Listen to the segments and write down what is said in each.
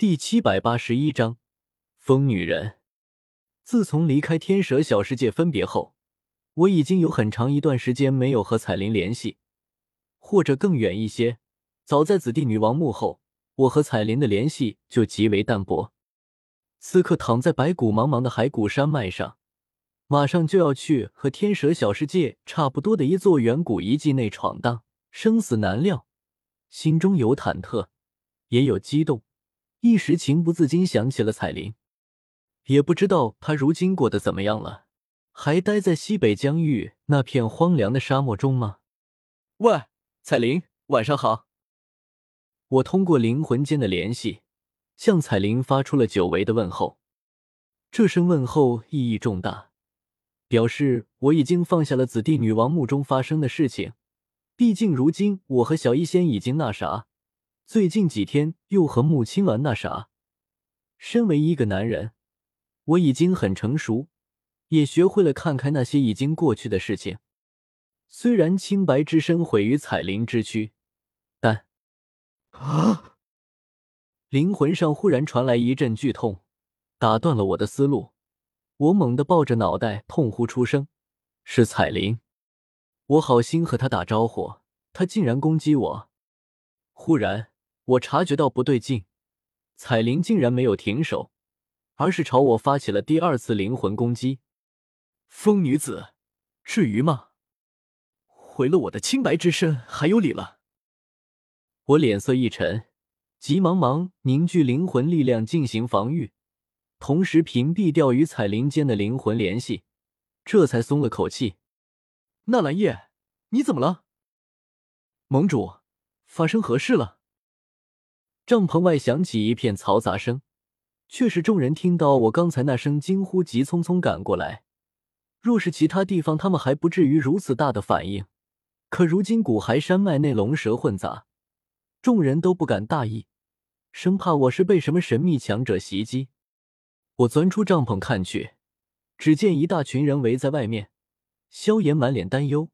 第七百八十一章疯女人。自从离开天蛇小世界分别后，我已经有很长一段时间没有和彩铃联系，或者更远一些，早在紫帝女王墓后，我和彩铃的联系就极为淡薄。此刻躺在白骨茫茫的骸骨山脉上，马上就要去和天蛇小世界差不多的一座远古遗迹内闯荡，生死难料，心中有忐忑，也有激动。一时情不自禁想起了彩铃，也不知道她如今过得怎么样了，还待在西北疆域那片荒凉的沙漠中吗？喂，彩铃，晚上好。我通过灵魂间的联系，向彩铃发出了久违的问候。这声问候意义重大，表示我已经放下了紫帝女王墓中发生的事情。毕竟如今我和小医仙已经那啥。最近几天又和穆青鸾那啥。身为一个男人，我已经很成熟，也学会了看开那些已经过去的事情。虽然清白之身毁于彩铃之躯，但啊！灵魂上忽然传来一阵剧痛，打断了我的思路。我猛地抱着脑袋痛呼出声：“是彩铃！”我好心和他打招呼，他竟然攻击我。忽然。我察觉到不对劲，彩铃竟然没有停手，而是朝我发起了第二次灵魂攻击。疯女子，至于吗？毁了我的清白之身，还有理了？我脸色一沉，急忙忙凝聚灵魂力量进行防御，同时屏蔽掉与彩铃间的灵魂联系，这才松了口气。纳兰叶，你怎么了？盟主，发生何事了？帐篷外响起一片嘈杂声，却是众人听到我刚才那声惊呼，急匆匆赶过来。若是其他地方，他们还不至于如此大的反应。可如今古海山脉内龙蛇混杂，众人都不敢大意，生怕我是被什么神秘强者袭击。我钻出帐篷看去，只见一大群人围在外面，萧炎满脸担忧，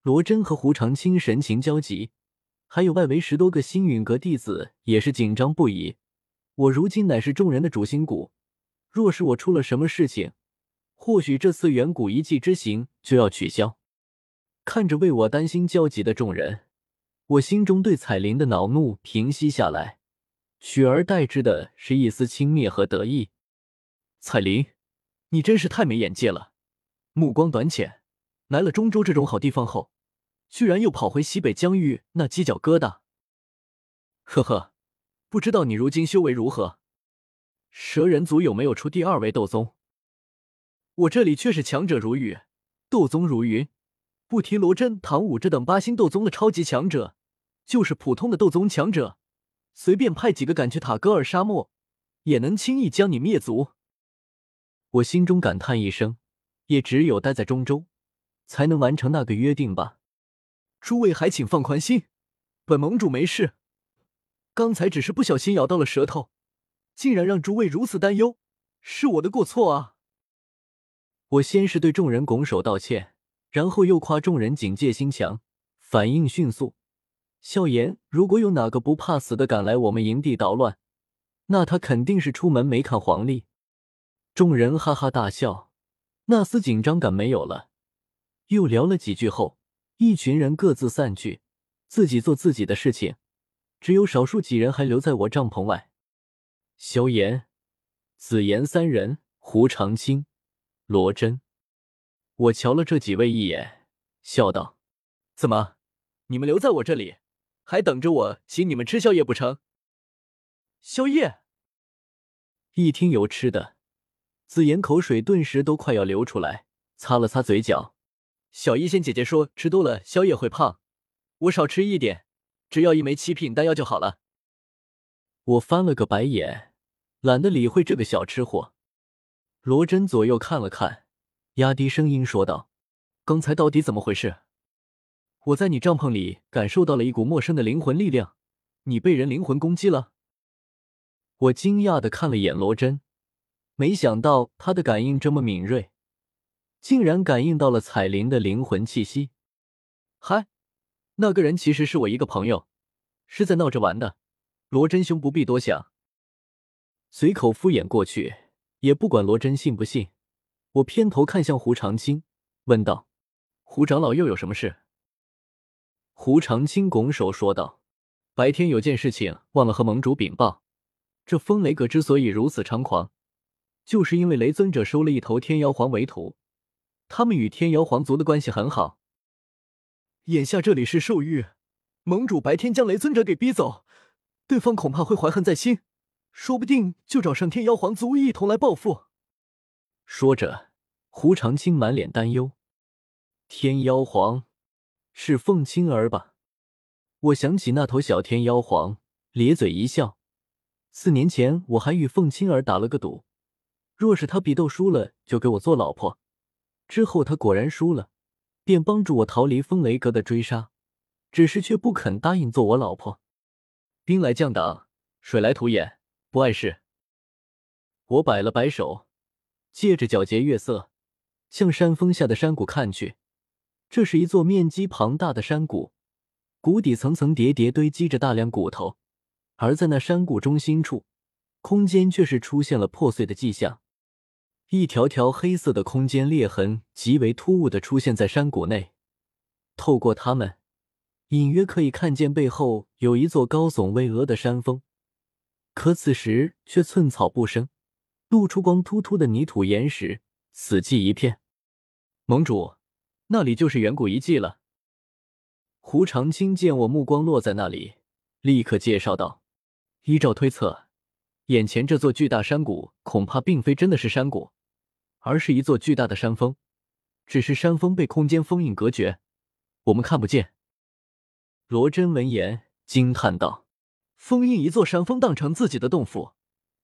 罗真和胡长青神情焦急。还有外围十多个星陨阁弟子也是紧张不已。我如今乃是众人的主心骨，若是我出了什么事情，或许这次远古遗迹之行就要取消。看着为我担心焦急的众人，我心中对彩铃的恼怒平息下来，取而代之的是一丝轻蔑和得意。彩铃，你真是太没眼界了，目光短浅，来了中州这种好地方后。居然又跑回西北疆域那犄角疙瘩，呵呵，不知道你如今修为如何？蛇人族有没有出第二位斗宗？我这里却是强者如雨，斗宗如云。不提罗真、唐武这等八星斗宗的超级强者，就是普通的斗宗强者，随便派几个赶去塔戈尔沙漠，也能轻易将你灭族。我心中感叹一声，也只有待在中州，才能完成那个约定吧。诸位还请放宽心，本盟主没事，刚才只是不小心咬到了舌头，竟然让诸位如此担忧，是我的过错啊！我先是对众人拱手道歉，然后又夸众人警戒心强，反应迅速。笑言：如果有哪个不怕死的敢来我们营地捣乱，那他肯定是出门没看黄历。众人哈哈大笑，那丝紧张感没有了。又聊了几句后。一群人各自散去，自己做自己的事情，只有少数几人还留在我帐篷外。萧炎、紫妍三人，胡长青、罗真。我瞧了这几位一眼，笑道：“怎么，你们留在我这里，还等着我请你们吃宵夜不成？”宵夜。一听有吃的，紫妍口水顿时都快要流出来，擦了擦嘴角。小医仙姐姐说：“吃多了宵夜会胖，我少吃一点，只要一枚七品丹药就好了。”我翻了个白眼，懒得理会这个小吃货。罗真左右看了看，压低声音说道：“刚才到底怎么回事？我在你帐篷里感受到了一股陌生的灵魂力量，你被人灵魂攻击了？”我惊讶的看了眼罗真，没想到他的感应这么敏锐。竟然感应到了彩铃的灵魂气息，嗨，那个人其实是我一个朋友，是在闹着玩的。罗真兄不必多想。随口敷衍过去，也不管罗真信不信。我偏头看向胡长青，问道：“胡长老又有什么事？”胡长青拱手说道：“白天有件事情忘了和盟主禀报。这风雷阁之所以如此猖狂，就是因为雷尊者收了一头天妖皇为徒，他们与天妖皇族的关系很好。眼下这里是兽域，盟主白天将雷尊者给逼走，对方恐怕会怀恨在心，说不定就找上天妖皇族一同来报复。”说着，胡长青满脸担忧：“天妖皇是凤青儿吧？”我想起那头小天妖皇，咧嘴一笑。四年前我还与凤青儿打了个赌，若是他比斗输了，就给我做老婆。之后他果然输了，便帮助我逃离风雷阁的追杀，只是却不肯答应做我老婆。兵来将挡，水来土掩，不碍事。我摆了摆手。借着皎洁月色，向山峰下的山谷看去。这是一座面积庞大的山谷，谷底层层叠叠堆积着大量骨头，而在那山谷中心处，空间却是出现了破碎的迹象。一条条黑色的空间裂痕极为突兀的出现在山谷内，透过它们，隐约可以看见背后有一座高耸巍峨的山峰，可此时却寸草不生。露出光秃秃的泥土岩石，死寂一片。盟主，那里就是远古遗迹了。胡长青见我目光落在那里，立刻介绍道：“依照推测，眼前这座巨大山谷恐怕并非真的是山谷，而是一座巨大的山峰，只是山峰被空间封印隔绝，我们看不见。”罗真闻言惊叹道：“封印一座山峰当成自己的洞府，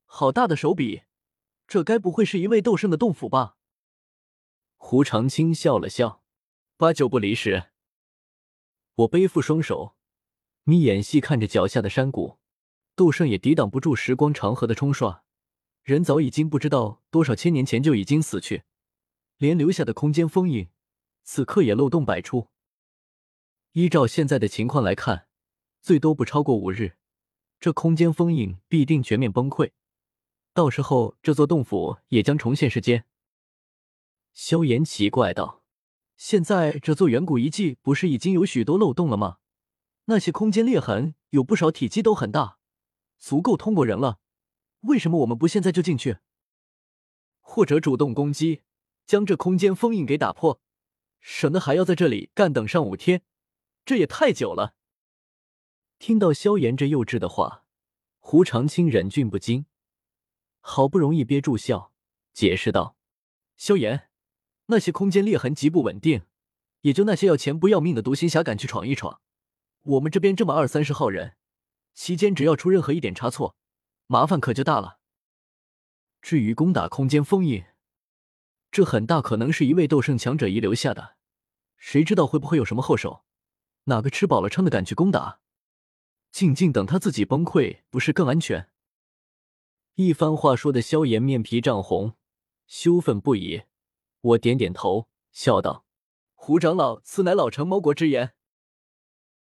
好大的手笔！”这该不会是一位斗圣的洞府吧？胡长青笑了笑，八九不离十。我背负双手，眯眼细看着脚下的山谷，斗圣也抵挡不住时光长河的冲刷，人早已经不知道多少千年前就已经死去，连留下的空间封印，此刻也漏洞百出。依照现在的情况来看，最多不超过五日，这空间封印必定全面崩溃。到时候，这座洞府也将重现世间。萧炎奇怪道：“现在这座远古遗迹不是已经有许多漏洞了吗？那些空间裂痕有不少，体积都很大，足够通过人了。为什么我们不现在就进去？或者主动攻击，将这空间封印给打破，省得还要在这里干等上五天，这也太久了。”听到萧炎这幼稚的话，胡长青忍俊不禁。好不容易憋住笑，解释道：“萧炎，那些空间裂痕极不稳定，也就那些要钱不要命的独行侠敢去闯一闯。我们这边这么二三十号人，期间只要出任何一点差错，麻烦可就大了。至于攻打空间封印，这很大可能是一位斗圣强者遗留下的，谁知道会不会有什么后手？哪个吃饱了撑的敢去攻打？静静等他自己崩溃，不是更安全？”一番话说的萧炎面皮涨红，羞愤不已。我点点头，笑道：“胡长老，此乃老成谋国之言。”